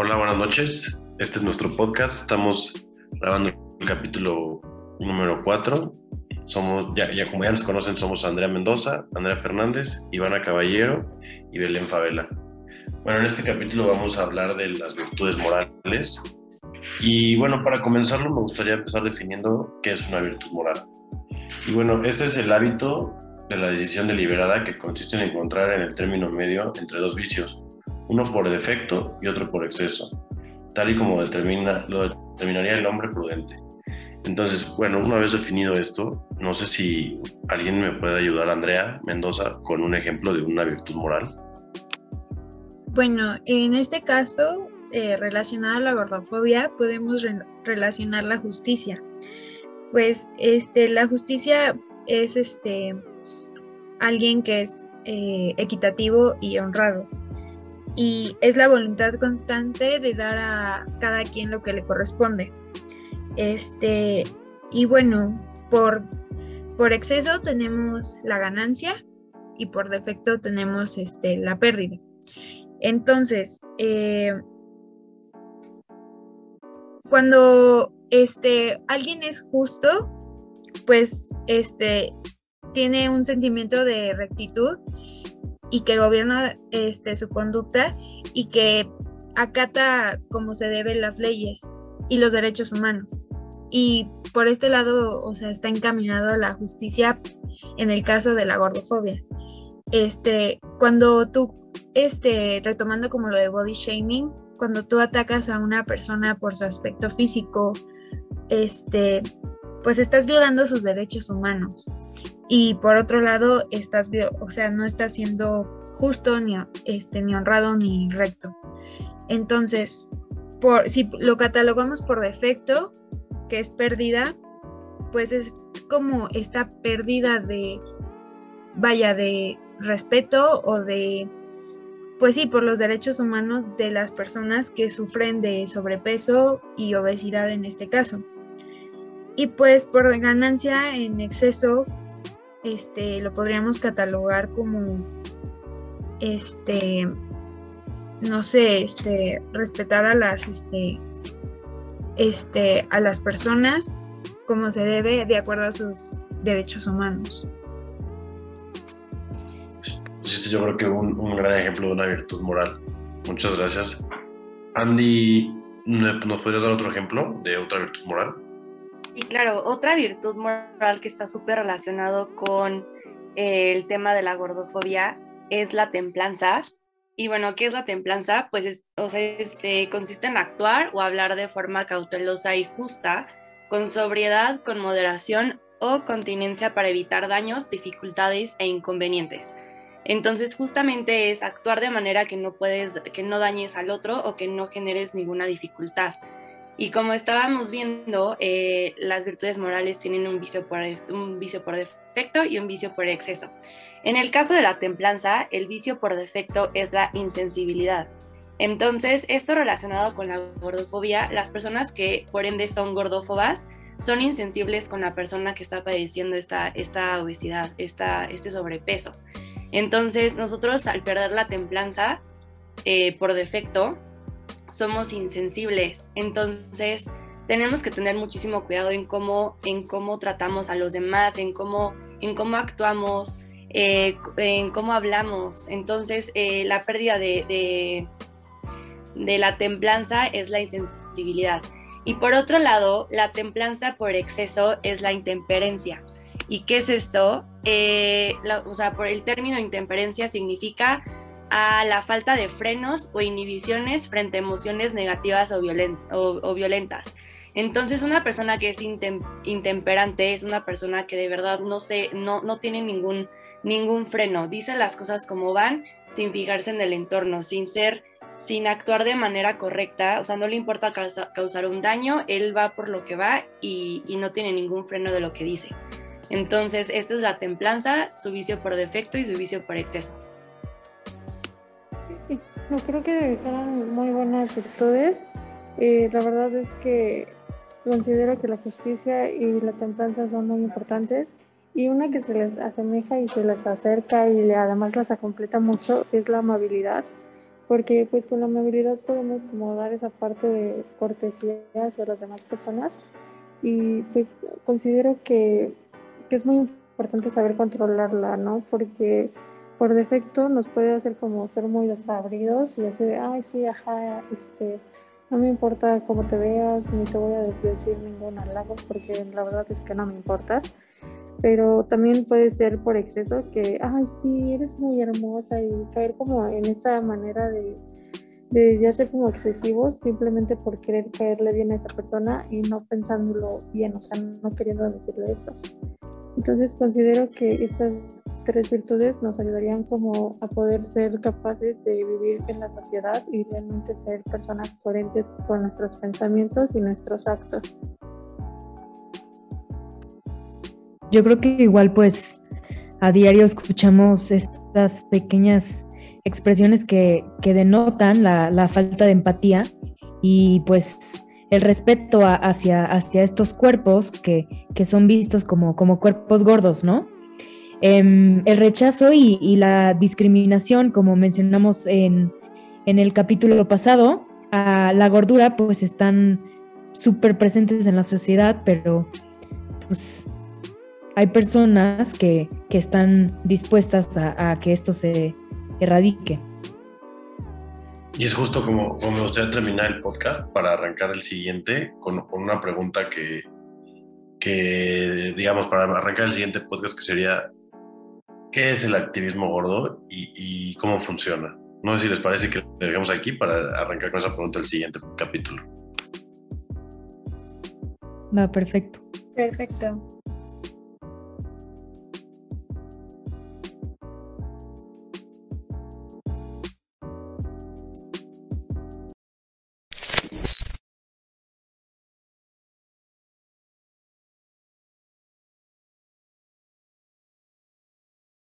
Hola, buenas noches. Este es nuestro podcast. Estamos grabando el capítulo número 4. Somos, ya, ya como ya nos conocen, somos Andrea Mendoza, Andrea Fernández, Ivana Caballero y Belén Favela. Bueno, en este capítulo vamos a hablar de las virtudes morales. Y bueno, para comenzarlo me gustaría empezar definiendo qué es una virtud moral. Y bueno, este es el hábito de la decisión deliberada que consiste en encontrar en el término medio entre dos vicios, uno por defecto y otro por exceso, tal y como determina, lo determinaría el hombre prudente. Entonces, bueno, una vez definido esto, no sé si alguien me puede ayudar, Andrea Mendoza, con un ejemplo de una virtud moral. Bueno, en este caso, eh, relacionada a la gordofobia, podemos relacionar la justicia. Pues este, la justicia es este, alguien que es eh, equitativo y honrado. Y es la voluntad constante de dar a cada quien lo que le corresponde. Este, y bueno, por, por exceso tenemos la ganancia y por defecto tenemos este, la pérdida. Entonces, eh, cuando este, alguien es justo, pues este, tiene un sentimiento de rectitud y que gobierna este, su conducta y que acata como se deben las leyes y los derechos humanos. Y por este lado, o sea, está encaminado la justicia en el caso de la gordofobia. Este, cuando tú, este, retomando como lo de body shaming, cuando tú atacas a una persona por su aspecto físico, este, pues estás violando sus derechos humanos y por otro lado estás, o sea, no estás siendo justo ni, este, ni honrado ni recto. Entonces, por, si lo catalogamos por defecto, que es pérdida, pues es como esta pérdida de, vaya, de respeto o de, pues sí, por los derechos humanos de las personas que sufren de sobrepeso y obesidad en este caso. Y pues por ganancia en exceso, este, lo podríamos catalogar como, este, no sé, este, respetar a las, este, este, a las personas como se debe de acuerdo a sus derechos humanos. Este yo creo que un, un gran ejemplo de una virtud moral. Muchas gracias. Andy, ¿nos podrías dar otro ejemplo de otra virtud moral? Y claro, otra virtud moral que está súper relacionado con eh, el tema de la gordofobia es la templanza. Y bueno, ¿qué es la templanza? Pues o sea, este, consiste en actuar o hablar de forma cautelosa y justa, con sobriedad, con moderación o continencia para evitar daños, dificultades e inconvenientes. Entonces, justamente es actuar de manera que no puedes, que no dañes al otro o que no generes ninguna dificultad. Y como estábamos viendo, eh, las virtudes morales tienen un vicio, por, un vicio por defecto y un vicio por exceso. En el caso de la templanza, el vicio por defecto es la insensibilidad. Entonces, esto relacionado con la gordofobia, las personas que por ende son gordófobas son insensibles con la persona que está padeciendo esta, esta obesidad, esta, este sobrepeso. Entonces, nosotros al perder la templanza eh, por defecto, somos insensibles. Entonces, tenemos que tener muchísimo cuidado en cómo, en cómo tratamos a los demás, en cómo, en cómo actuamos, eh, en cómo hablamos. Entonces, eh, la pérdida de, de, la templanza es la insensibilidad. Y por otro lado, la templanza por exceso es la intemperencia. ¿Y qué es esto? Eh, o sea, por el término intemperencia significa a la falta de frenos o inhibiciones frente a emociones negativas o, violentas. Entonces, una persona que es intemperante es una persona que de verdad no, se, no, no tiene ningún, ningún freno, dice las cosas como van sin fijarse en el entorno, sin ser, sin actuar de manera correcta, o sea, no le importa causar un daño, él va por lo que va y, y no tiene ningún freno de lo que dice. Entonces, esta es la templanza, su vicio por defecto y su vicio por exceso. No creo que eran muy buenas virtudes. Eh, la verdad es que considero que la justicia y la templanza son muy importantes y una que se les asemeja y se les acerca y además las completa mucho es la amabilidad. porque pues con la amabilidad podemos como dar esa parte de cortesía hacia las demás personas y pues considero que, que es muy importante saber controlarla, ¿no? Porque por defecto nos puede hacer como ser muy desabridos y decir, ay, sí, ajá, este, no me importa cómo te veas, ni te voy a decir ningún halago, porque la verdad es que no me importas. Pero también puede ser por exceso que, ay, sí, eres muy hermosa y caer como en esa manera de, de ya ser como excesivos simplemente por querer caerle bien a esa persona y no pensándolo bien, o sea, no queriendo decirle eso. Entonces considero que estas tres virtudes nos ayudarían como a poder ser capaces de vivir en la sociedad y realmente ser personas coherentes con nuestros pensamientos y nuestros actos. Yo creo que igual pues a diario escuchamos estas pequeñas expresiones que, denotan la, falta de empatía y pues el respeto hacia, hacia estos cuerpos que, son vistos como, como cuerpos gordos, ¿no? Em, el rechazo y, la discriminación, como mencionamos en, en el capítulo pasado, a la gordura pues están súper presentes en la sociedad, pero pues hay personas que, están dispuestas a, que esto se erradique. Y es justo como, como me gustaría terminar el podcast para arrancar el siguiente con, una pregunta que, que, digamos, para arrancar el siguiente podcast que sería, ¿qué es el activismo gordo y, cómo funciona? No sé si les parece que lo dejemos aquí para arrancar con esa pregunta el siguiente capítulo. Va, perfecto. Perfecto.